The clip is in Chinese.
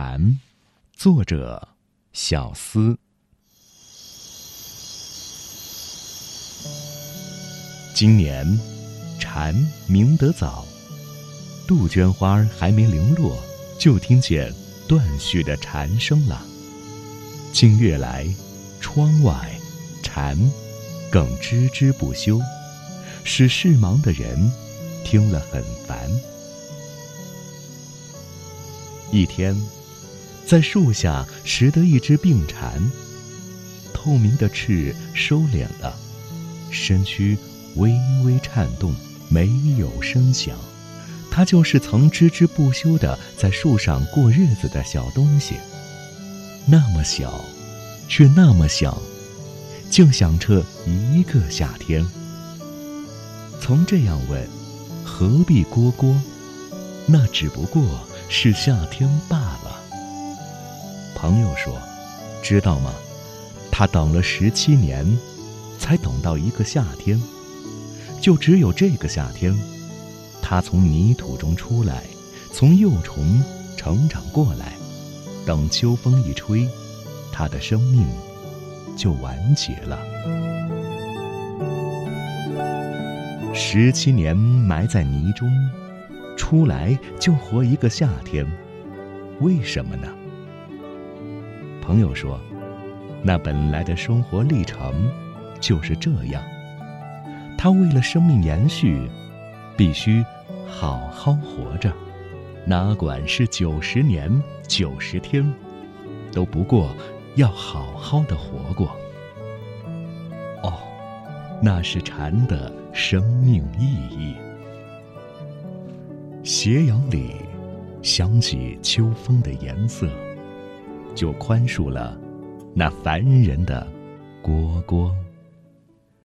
蝉》，作者小思。今年蝉鸣得早，杜鹃花还没零落，就听见断续的蝉声了。近月来，窗外蝉更吱吱不休，使事忙的人听了很烦。一天，在树下拾得一只病蝉，透明的翅收敛了，身躯微微颤动，没有声响。它就是曾孜孜不休的在树上过日子的小东西，那么小，却那么响，竟响彻一个夏天。曾这样问：何必蝈蝈？那只不过……是夏天罢了。朋友说：“知道吗？他等了十七年，才等到一个夏天。就只有这个夏天，他从泥土中出来，从幼虫成长过来。等秋风一吹，他的生命就完结了。十七年埋在泥中。”出来就活一个夏天，为什么呢？朋友说，那本来的生活历程就是这样。他为了生命延续，必须好好活着，哪管是九十年、九十天，都不过要好好的活过。哦，那是蝉的生命意义。斜阳里，想起秋风的颜色，就宽恕了那凡人的蝈蝈。